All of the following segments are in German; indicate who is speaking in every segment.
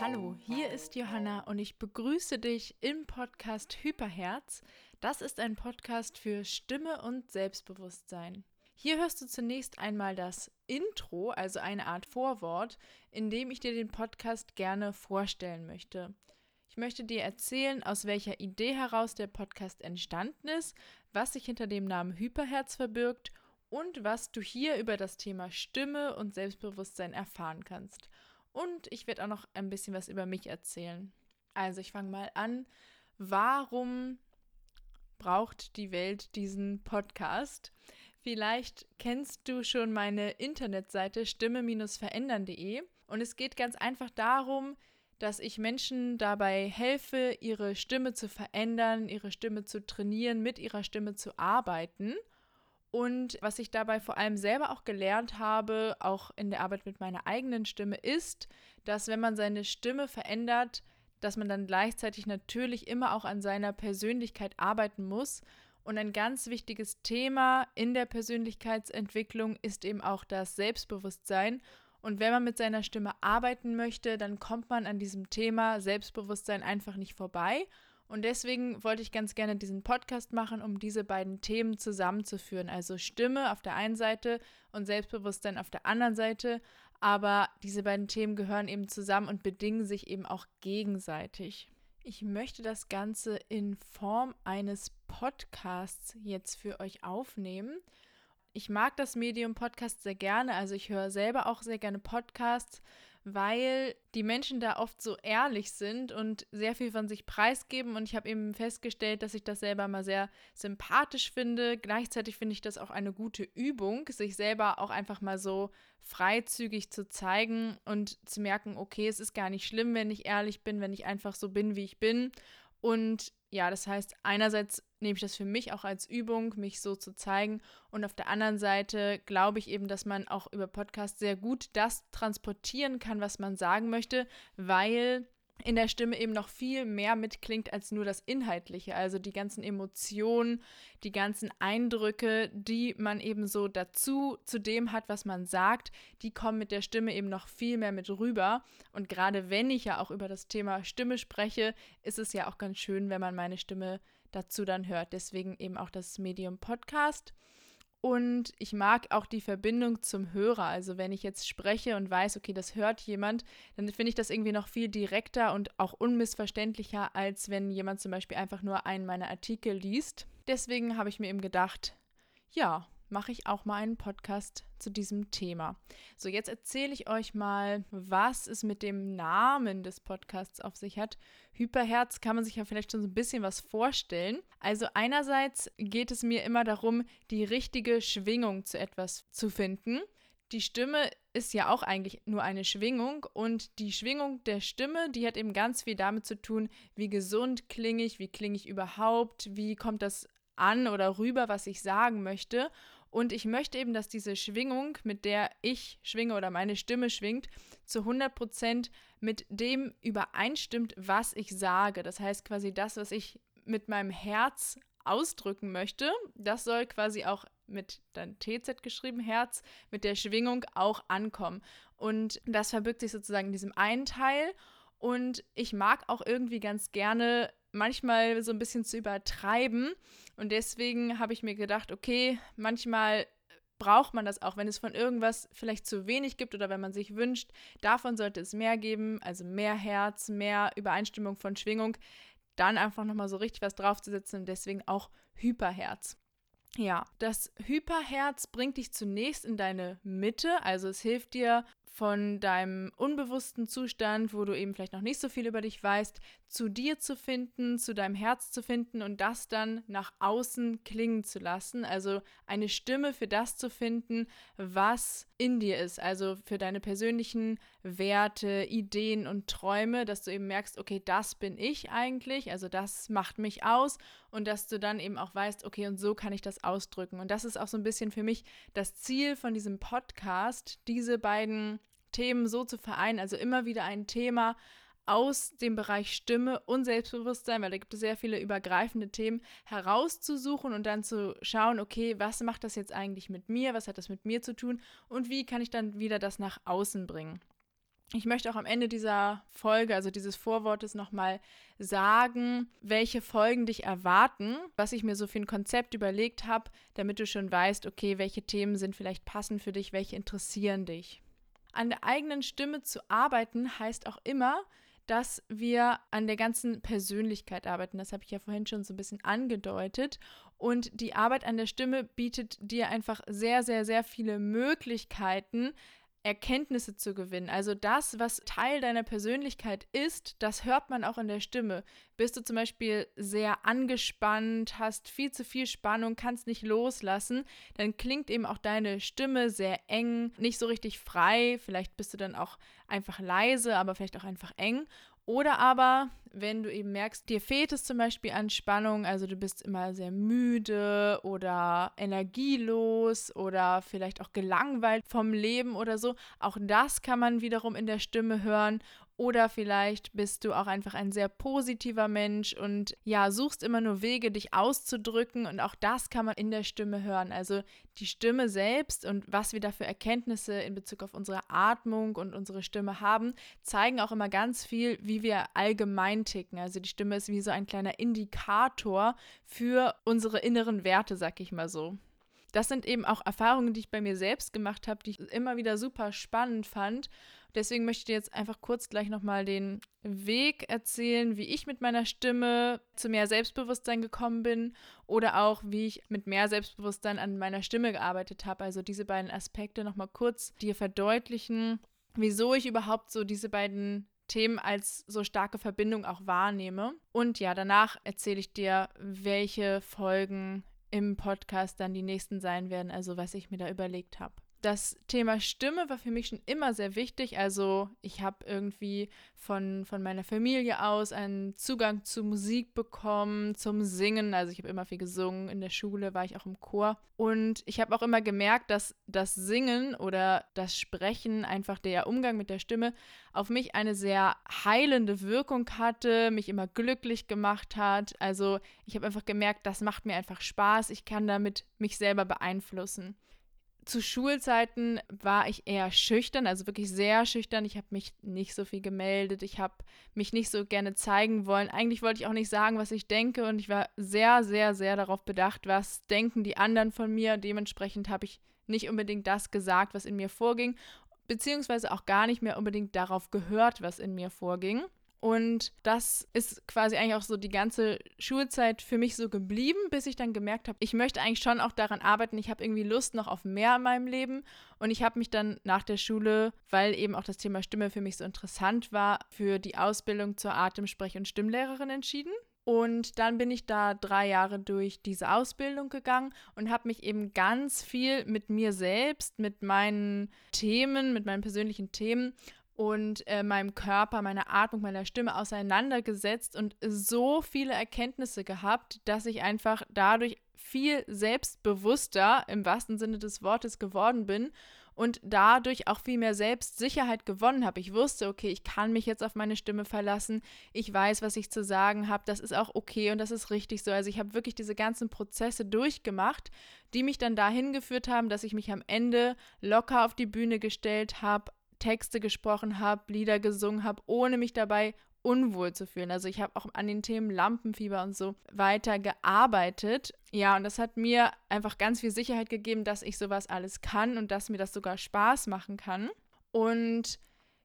Speaker 1: Hallo, hier ist Johanna und ich begrüße dich im Podcast Hyperherz. Das ist ein Podcast für Stimme und Selbstbewusstsein. Hier hörst du zunächst einmal das Intro, also eine Art Vorwort, in dem ich dir den Podcast gerne vorstellen möchte. Ich möchte dir erzählen, aus welcher Idee heraus der Podcast entstanden ist, was sich hinter dem Namen Hyperherz verbirgt und was du hier über das Thema Stimme und Selbstbewusstsein erfahren kannst. Und ich werde auch noch ein bisschen was über mich erzählen. Also ich fange mal an. Warum braucht die Welt diesen Podcast? Vielleicht kennst du schon meine Internetseite stimme-verändern.de und es geht ganz einfach darum, dass ich Menschen dabei helfe, ihre Stimme zu verändern, ihre Stimme zu trainieren, mit ihrer Stimme zu arbeiten. Und was ich dabei vor allem selber auch gelernt habe, auch in der Arbeit mit meiner eigenen Stimme, ist, dass wenn man seine Stimme verändert, dass man dann gleichzeitig natürlich immer auch an seiner Persönlichkeit arbeiten muss und ein ganz wichtiges Thema in der Persönlichkeitsentwicklung ist eben auch das Selbstbewusstsein. Und wenn man mit seiner Stimme arbeiten möchte, dann kommt man an diesem Thema Selbstbewusstsein einfach nicht vorbei. Und deswegen wollte ich ganz gerne diesen Podcast machen, um diese beiden Themen zusammenzuführen. Also Stimme auf der einen Seite und Selbstbewusstsein auf der anderen Seite. Aber diese beiden Themen gehören eben zusammen und bedingen sich eben auch gegenseitig. Ich möchte das Ganze in Form eines Podcasts jetzt für euch aufnehmen. Ich mag das Medium Podcast sehr gerne, also ich höre selber auch sehr gerne Podcasts, weil die Menschen da oft so ehrlich sind und sehr viel von sich preisgeben. Und ich habe eben festgestellt, dass ich das selber mal sehr sympathisch finde. Gleichzeitig finde ich das auch eine gute Übung, sich selber auch einfach mal so freizügig zu zeigen und zu merken, okay, es ist gar nicht schlimm, wenn ich ehrlich bin, wenn ich einfach so bin, wie ich bin. Und ja, das heißt, einerseits nehme ich das für mich auch als Übung, mich so zu zeigen. Und auf der anderen Seite glaube ich eben, dass man auch über Podcast sehr gut das transportieren kann, was man sagen möchte, weil in der Stimme eben noch viel mehr mitklingt als nur das Inhaltliche. Also die ganzen Emotionen, die ganzen Eindrücke, die man eben so dazu zu dem hat, was man sagt, die kommen mit der Stimme eben noch viel mehr mit rüber. Und gerade wenn ich ja auch über das Thema Stimme spreche, ist es ja auch ganz schön, wenn man meine Stimme dazu dann hört. Deswegen eben auch das Medium Podcast. Und ich mag auch die Verbindung zum Hörer. Also wenn ich jetzt spreche und weiß, okay, das hört jemand, dann finde ich das irgendwie noch viel direkter und auch unmissverständlicher, als wenn jemand zum Beispiel einfach nur einen meiner Artikel liest. Deswegen habe ich mir eben gedacht, ja, mache ich auch mal einen Podcast zu diesem Thema. So, jetzt erzähle ich euch mal, was es mit dem Namen des Podcasts auf sich hat. Hyperherz kann man sich ja vielleicht schon so ein bisschen was vorstellen. Also einerseits geht es mir immer darum, die richtige Schwingung zu etwas zu finden. Die Stimme ist ja auch eigentlich nur eine Schwingung und die Schwingung der Stimme, die hat eben ganz viel damit zu tun, wie gesund klinge ich, wie klinge ich überhaupt, wie kommt das an oder rüber, was ich sagen möchte. Und ich möchte eben, dass diese Schwingung, mit der ich schwinge oder meine Stimme schwingt, zu 100% mit dem übereinstimmt, was ich sage. Das heißt quasi das, was ich mit meinem Herz ausdrücken möchte, das soll quasi auch mit dann TZ geschrieben, Herz, mit der Schwingung auch ankommen. Und das verbirgt sich sozusagen in diesem einen Teil. Und ich mag auch irgendwie ganz gerne manchmal so ein bisschen zu übertreiben. Und deswegen habe ich mir gedacht, okay, manchmal braucht man das auch, wenn es von irgendwas vielleicht zu wenig gibt oder wenn man sich wünscht, davon sollte es mehr geben, also mehr Herz, mehr Übereinstimmung von Schwingung, dann einfach nochmal so richtig was draufzusetzen und deswegen auch Hyperherz. Ja, das Hyperherz bringt dich zunächst in deine Mitte, also es hilft dir von deinem unbewussten Zustand, wo du eben vielleicht noch nicht so viel über dich weißt, zu dir zu finden, zu deinem Herz zu finden und das dann nach außen klingen zu lassen. Also eine Stimme für das zu finden, was in dir ist. Also für deine persönlichen Werte, Ideen und Träume, dass du eben merkst, okay, das bin ich eigentlich, also das macht mich aus und dass du dann eben auch weißt, okay, und so kann ich das ausdrücken. Und das ist auch so ein bisschen für mich das Ziel von diesem Podcast, diese beiden Themen so zu vereinen, also immer wieder ein Thema aus dem Bereich Stimme und Selbstbewusstsein, weil da gibt es sehr viele übergreifende Themen, herauszusuchen und dann zu schauen, okay, was macht das jetzt eigentlich mit mir, was hat das mit mir zu tun und wie kann ich dann wieder das nach außen bringen. Ich möchte auch am Ende dieser Folge, also dieses Vorwortes, nochmal sagen, welche Folgen dich erwarten, was ich mir so für ein Konzept überlegt habe, damit du schon weißt, okay, welche Themen sind vielleicht passend für dich, welche interessieren dich. An der eigenen Stimme zu arbeiten heißt auch immer, dass wir an der ganzen Persönlichkeit arbeiten. Das habe ich ja vorhin schon so ein bisschen angedeutet. Und die Arbeit an der Stimme bietet dir einfach sehr, sehr, sehr viele Möglichkeiten, Erkenntnisse zu gewinnen. Also das, was Teil deiner Persönlichkeit ist, das hört man auch in der Stimme. Bist du zum Beispiel sehr angespannt, hast viel zu viel Spannung, kannst nicht loslassen, dann klingt eben auch deine Stimme sehr eng, nicht so richtig frei. Vielleicht bist du dann auch einfach leise, aber vielleicht auch einfach eng. Oder aber, wenn du eben merkst, dir fehlt es zum Beispiel an Spannung, also du bist immer sehr müde oder energielos oder vielleicht auch gelangweilt vom Leben oder so, auch das kann man wiederum in der Stimme hören. Oder vielleicht bist du auch einfach ein sehr positiver Mensch und ja, suchst immer nur Wege, dich auszudrücken. Und auch das kann man in der Stimme hören. Also die Stimme selbst und was wir da für Erkenntnisse in Bezug auf unsere Atmung und unsere Stimme haben, zeigen auch immer ganz viel, wie wir allgemein ticken. Also die Stimme ist wie so ein kleiner Indikator für unsere inneren Werte, sag ich mal so das sind eben auch Erfahrungen, die ich bei mir selbst gemacht habe, die ich immer wieder super spannend fand Deswegen möchte ich dir jetzt einfach kurz gleich nochmal den Weg erzählen, wie ich mit meiner Stimme zu mehr Selbstbewusstsein gekommen bin oder auch wie ich mit mehr Selbstbewusstsein an meiner Stimme gearbeitet habe. Also diese beiden Aspekte nochmal kurz dir verdeutlichen, wieso ich überhaupt so diese beiden Themen als so starke Verbindung auch wahrnehme. Und ja, danach erzähle ich dir, welche Folgen im Podcast dann die nächsten sein werden, also was ich mir da überlegt habe das Thema Stimme war für mich schon immer sehr wichtig. Also ich habe irgendwie von, von meiner Familie aus einen Zugang zu Musik bekommen, zum Singen. Also ich habe immer viel gesungen. In der Schule war ich auch im Chor. Und ich habe auch immer gemerkt, dass das Singen oder das Sprechen, einfach der Umgang mit der Stimme, auf mich eine sehr heilende Wirkung hatte, mich immer glücklich gemacht hat. Also ich habe einfach gemerkt, das macht mir einfach Spaß. Ich kann damit mich selber beeinflussen zu Schulzeiten war ich eher schüchtern, also wirklich sehr schüchtern. Ich habe mich nicht so viel gemeldet. Ich habe mich nicht so gerne zeigen wollen. Eigentlich wollte ich auch nicht sagen, was ich denke. Und ich war sehr, sehr, sehr darauf bedacht, was denken die anderen von mir. Dementsprechend habe ich nicht unbedingt das gesagt, was in mir vorging, beziehungsweise auch gar nicht mehr unbedingt darauf gehört, was in mir vorging. Und das ist quasi eigentlich auch so die ganze Schulzeit für mich so geblieben, bis ich dann gemerkt habe, ich möchte eigentlich schon auch daran arbeiten. Ich habe irgendwie Lust noch auf mehr in meinem Leben. Und ich habe mich dann nach der Schule, weil eben auch das Thema Stimme für mich so interessant war, für die Ausbildung zur Atemsprech- und Stimmlehrerin entschieden. Und dann bin ich da drei Jahre durch diese Ausbildung gegangen und habe mich eben ganz viel mit mir selbst, mit meinen Themen, mit meinen persönlichen Themen und äh, meinem Körper, meiner Atmung, meiner Stimme auseinandergesetzt und so viele Erkenntnisse gehabt, dass ich einfach dadurch viel selbstbewusster im wahrsten Sinne des Wortes geworden bin und dadurch auch viel mehr Selbstsicherheit gewonnen habe. Ich wusste, okay, ich kann mich jetzt auf meine Stimme verlassen. Ich weiß, was ich zu sagen habe. Das ist auch okay und das ist richtig so. Also ich habe wirklich diese ganzen Prozesse durchgemacht, die mich dann dahin geführt haben, dass ich mich am Ende locker auf die Bühne gestellt habe, Texte gesprochen habe, Lieder gesungen habe, ohne mich dabei unwohl zu fühlen. Also ich habe auch an den Themen Lampenfieber und so weiter gearbeitet. Ja, und das hat mir einfach ganz viel Sicherheit gegeben, dass ich sowas alles kann und dass mir das sogar Spaß machen kann. Und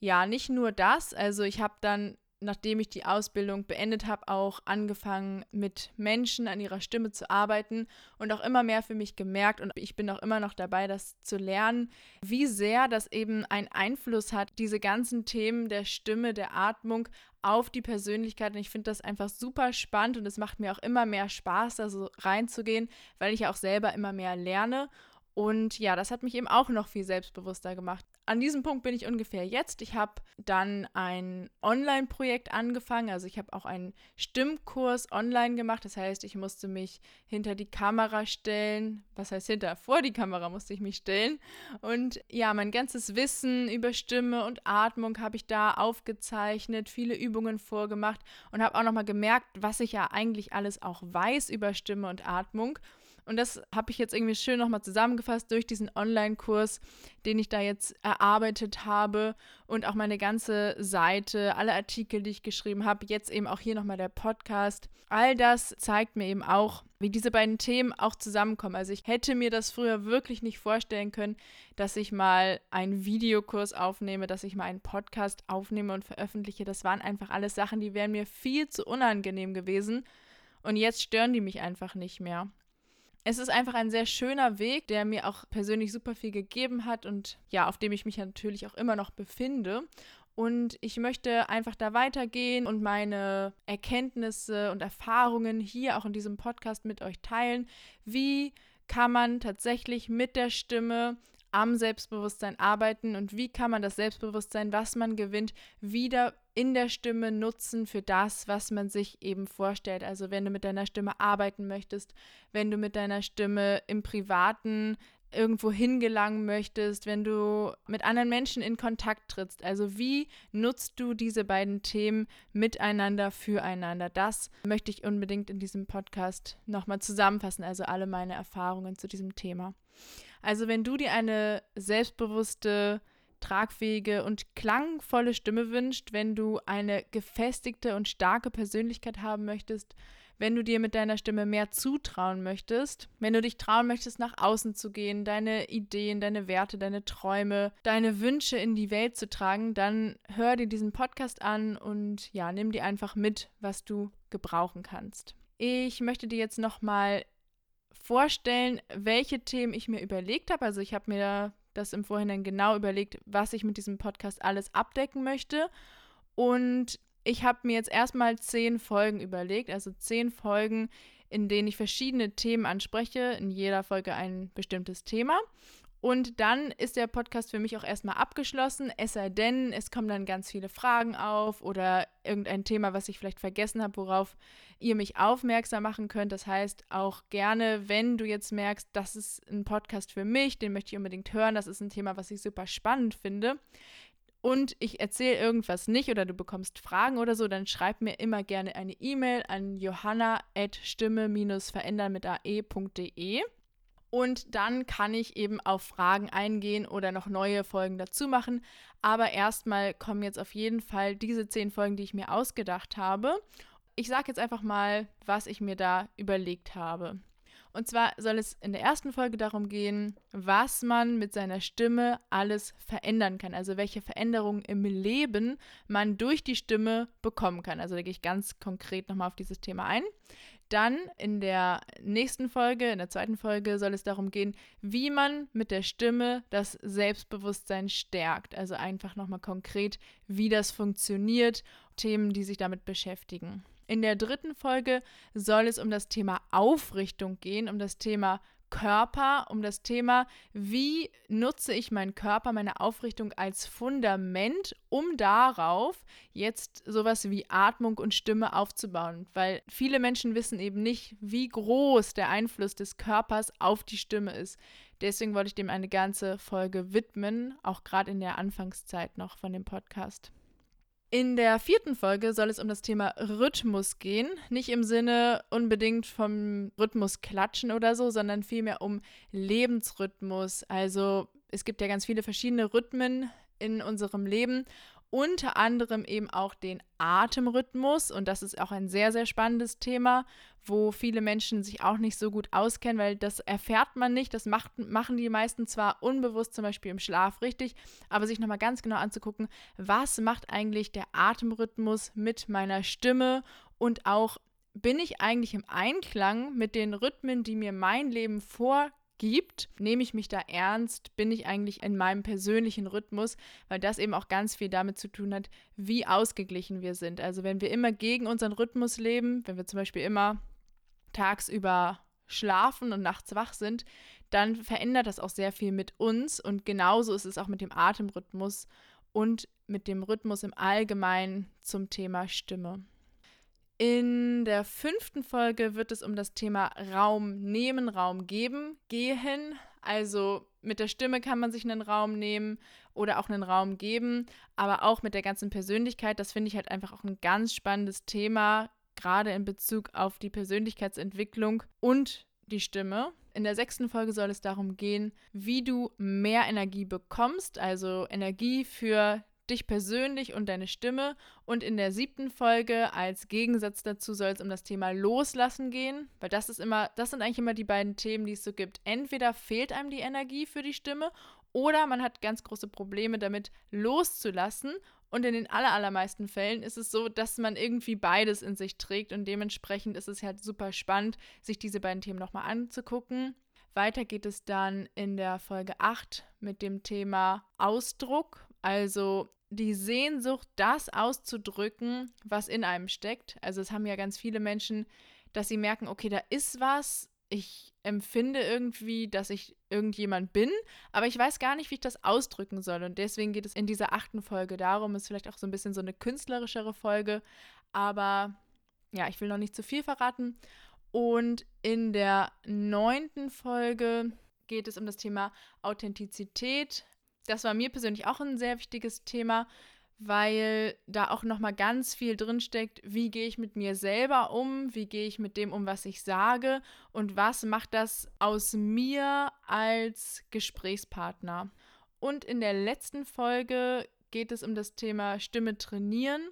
Speaker 1: ja, nicht nur das, also ich habe dann nachdem ich die Ausbildung beendet habe, auch angefangen, mit Menschen an ihrer Stimme zu arbeiten und auch immer mehr für mich gemerkt und ich bin auch immer noch dabei, das zu lernen, wie sehr das eben einen Einfluss hat, diese ganzen Themen der Stimme, der Atmung auf die Persönlichkeit. Und ich finde das einfach super spannend und es macht mir auch immer mehr Spaß, da so reinzugehen, weil ich ja auch selber immer mehr lerne. Und ja, das hat mich eben auch noch viel selbstbewusster gemacht. An diesem Punkt bin ich ungefähr jetzt. Ich habe dann ein Online-Projekt angefangen. Also ich habe auch einen Stimmkurs online gemacht. Das heißt, ich musste mich hinter die Kamera stellen. Was heißt hinter? Vor die Kamera musste ich mich stellen. Und ja, mein ganzes Wissen über Stimme und Atmung habe ich da aufgezeichnet, viele Übungen vorgemacht und habe auch nochmal gemerkt, was ich ja eigentlich alles auch weiß über Stimme und Atmung. Und das habe ich jetzt irgendwie schön nochmal zusammengefasst durch diesen Online-Kurs, den ich da jetzt erarbeitet habe und auch meine ganze Seite, alle Artikel, die ich geschrieben habe, jetzt eben auch hier nochmal der Podcast. All das zeigt mir eben auch, wie diese beiden Themen auch zusammenkommen. Also ich hätte mir das früher wirklich nicht vorstellen können, dass ich mal einen Videokurs aufnehme, dass ich mal einen Podcast aufnehme und veröffentliche. Das waren einfach alles Sachen, die wären mir viel zu unangenehm gewesen. Und jetzt stören die mich einfach nicht mehr es ist einfach ein sehr schöner Weg, der mir auch persönlich super viel gegeben hat und ja, auf dem ich mich natürlich auch immer noch befinde. Und ich möchte einfach da weitergehen und meine Erkenntnisse und Erfahrungen hier auch in diesem Podcast mit euch teilen. Wie kann man tatsächlich mit der Stimme am Selbstbewusstsein arbeiten und wie kann man das Selbstbewusstsein, was man gewinnt, wieder in der Stimme nutzen für das, was man sich eben vorstellt. Also wenn du mit deiner Stimme arbeiten möchtest, wenn du mit deiner Stimme im privaten irgendwo hingelangen möchtest, wenn du mit anderen Menschen in Kontakt trittst. Also wie nutzt du diese beiden Themen miteinander, füreinander? Das möchte ich unbedingt in diesem Podcast nochmal zusammenfassen, also alle meine Erfahrungen zu diesem Thema. Also wenn du dir eine selbstbewusste, tragfähige und klangvolle Stimme wünschst, wenn du eine gefestigte und starke Persönlichkeit haben möchtest, wenn du dir mit deiner Stimme mehr zutrauen möchtest, wenn du dich trauen möchtest, nach außen zu gehen, deine Ideen, deine Werte, deine Träume, deine Wünsche in die Welt zu tragen, dann hör dir diesen Podcast an und ja, nimm dir einfach mit, was du gebrauchen kannst. Ich möchte dir jetzt nochmal vorstellen, welche Themen ich mir überlegt habe. Also ich habe mir das im Vorhinein genau überlegt, was ich mit diesem Podcast alles abdecken möchte. Und ich habe mir jetzt erstmal zehn Folgen überlegt, also zehn Folgen, in denen ich verschiedene Themen anspreche, in jeder Folge ein bestimmtes Thema. Und dann ist der Podcast für mich auch erstmal abgeschlossen, es sei denn, es kommen dann ganz viele Fragen auf oder irgendein Thema, was ich vielleicht vergessen habe, worauf ihr mich aufmerksam machen könnt. Das heißt auch gerne, wenn du jetzt merkst, das ist ein Podcast für mich, den möchte ich unbedingt hören, das ist ein Thema, was ich super spannend finde. Und ich erzähle irgendwas nicht oder du bekommst Fragen oder so, dann schreib mir immer gerne eine E-Mail an johanna.stimme-verändern mit ae.de. Und dann kann ich eben auf Fragen eingehen oder noch neue Folgen dazu machen. Aber erstmal kommen jetzt auf jeden Fall diese zehn Folgen, die ich mir ausgedacht habe. Ich sage jetzt einfach mal, was ich mir da überlegt habe. Und zwar soll es in der ersten Folge darum gehen, was man mit seiner Stimme alles verändern kann. Also welche Veränderungen im Leben man durch die Stimme bekommen kann. Also da gehe ich ganz konkret nochmal auf dieses Thema ein. Dann in der nächsten Folge, in der zweiten Folge, soll es darum gehen, wie man mit der Stimme das Selbstbewusstsein stärkt. Also einfach nochmal konkret, wie das funktioniert, Themen, die sich damit beschäftigen. In der dritten Folge soll es um das Thema Aufrichtung gehen, um das Thema Körper, um das Thema, wie nutze ich meinen Körper, meine Aufrichtung als Fundament, um darauf jetzt sowas wie Atmung und Stimme aufzubauen. Weil viele Menschen wissen eben nicht, wie groß der Einfluss des Körpers auf die Stimme ist. Deswegen wollte ich dem eine ganze Folge widmen, auch gerade in der Anfangszeit noch von dem Podcast. In der vierten Folge soll es um das Thema Rhythmus gehen. Nicht im Sinne unbedingt vom Rhythmus klatschen oder so, sondern vielmehr um Lebensrhythmus. Also es gibt ja ganz viele verschiedene Rhythmen in unserem Leben unter anderem eben auch den Atemrhythmus. Und das ist auch ein sehr, sehr spannendes Thema, wo viele Menschen sich auch nicht so gut auskennen, weil das erfährt man nicht. Das macht, machen die meisten zwar unbewusst, zum Beispiel im Schlaf richtig, aber sich nochmal ganz genau anzugucken, was macht eigentlich der Atemrhythmus mit meiner Stimme und auch bin ich eigentlich im Einklang mit den Rhythmen, die mir mein Leben vor gibt, nehme ich mich da ernst, bin ich eigentlich in meinem persönlichen Rhythmus, weil das eben auch ganz viel damit zu tun hat, wie ausgeglichen wir sind. Also wenn wir immer gegen unseren Rhythmus leben, wenn wir zum Beispiel immer tagsüber schlafen und nachts wach sind, dann verändert das auch sehr viel mit uns. Und genauso ist es auch mit dem Atemrhythmus und mit dem Rhythmus im Allgemeinen zum Thema Stimme. In der fünften Folge wird es um das Thema Raum nehmen, Raum geben gehen. Also mit der Stimme kann man sich einen Raum nehmen oder auch einen Raum geben, aber auch mit der ganzen Persönlichkeit. Das finde ich halt einfach auch ein ganz spannendes Thema, gerade in Bezug auf die Persönlichkeitsentwicklung und die Stimme. In der sechsten Folge soll es darum gehen, wie du mehr Energie bekommst, also Energie für dich persönlich und deine Stimme. Und in der siebten Folge als Gegensatz dazu soll es um das Thema Loslassen gehen, weil das ist immer, das sind eigentlich immer die beiden Themen, die es so gibt. Entweder fehlt einem die Energie für die Stimme oder man hat ganz große Probleme damit loszulassen. Und in den allermeisten Fällen ist es so, dass man irgendwie beides in sich trägt und dementsprechend ist es halt super spannend, sich diese beiden Themen nochmal anzugucken. Weiter geht es dann in der Folge 8 mit dem Thema Ausdruck, also die Sehnsucht, das auszudrücken, was in einem steckt. Also es haben ja ganz viele Menschen, dass sie merken, okay, da ist was, ich empfinde irgendwie, dass ich irgendjemand bin, aber ich weiß gar nicht, wie ich das ausdrücken soll. Und deswegen geht es in dieser achten Folge darum, ist vielleicht auch so ein bisschen so eine künstlerischere Folge, aber ja, ich will noch nicht zu viel verraten. Und in der neunten Folge geht es um das Thema Authentizität, das war mir persönlich auch ein sehr wichtiges Thema, weil da auch noch mal ganz viel drinsteckt, wie gehe ich mit mir selber um, wie gehe ich mit dem um, was ich sage und was macht das aus mir als Gesprächspartner. Und in der letzten Folge geht es um das Thema Stimme trainieren.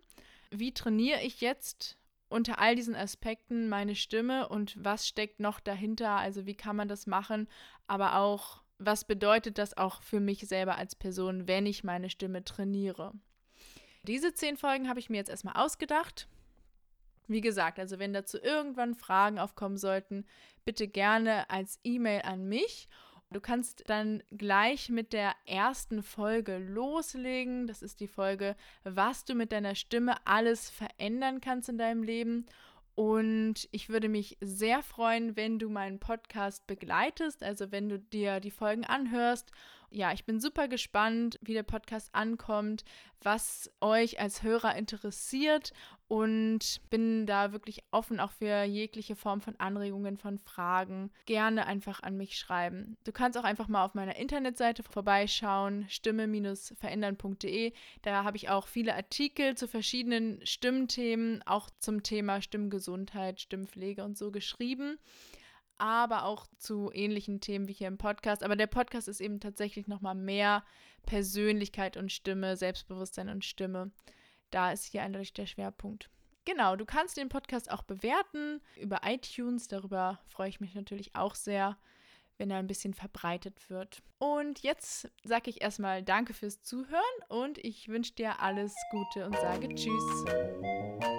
Speaker 1: Wie trainiere ich jetzt unter all diesen Aspekten meine Stimme und was steckt noch dahinter? Also wie kann man das machen, aber auch was bedeutet das auch für mich selber als Person, wenn ich meine Stimme trainiere. Diese zehn Folgen habe ich mir jetzt erstmal ausgedacht. Wie gesagt, also wenn dazu irgendwann Fragen aufkommen sollten, bitte gerne als E-Mail an mich. Du kannst dann gleich mit der ersten Folge loslegen. Das ist die Folge, was du mit deiner Stimme alles verändern kannst in deinem Leben. Und ich würde mich sehr freuen, wenn du meinen Podcast begleitest, also wenn du dir die Folgen anhörst. Ja, ich bin super gespannt, wie der Podcast ankommt, was euch als Hörer interessiert und bin da wirklich offen auch für jegliche Form von Anregungen, von Fragen. Gerne einfach an mich schreiben. Du kannst auch einfach mal auf meiner Internetseite vorbeischauen, stimme-verändern.de. Da habe ich auch viele Artikel zu verschiedenen Stimmthemen, auch zum Thema Stimmgesundheit, Stimmpflege und so geschrieben aber auch zu ähnlichen Themen wie hier im Podcast. Aber der Podcast ist eben tatsächlich nochmal mehr Persönlichkeit und Stimme, Selbstbewusstsein und Stimme da ist hier eindeutig der Schwerpunkt. Genau, du kannst den Podcast auch bewerten über iTunes. Darüber freue ich mich natürlich auch sehr, wenn er ein bisschen verbreitet wird. Und jetzt sage ich erstmal Danke fürs Zuhören und ich wünsche dir alles Gute und sage Tschüss.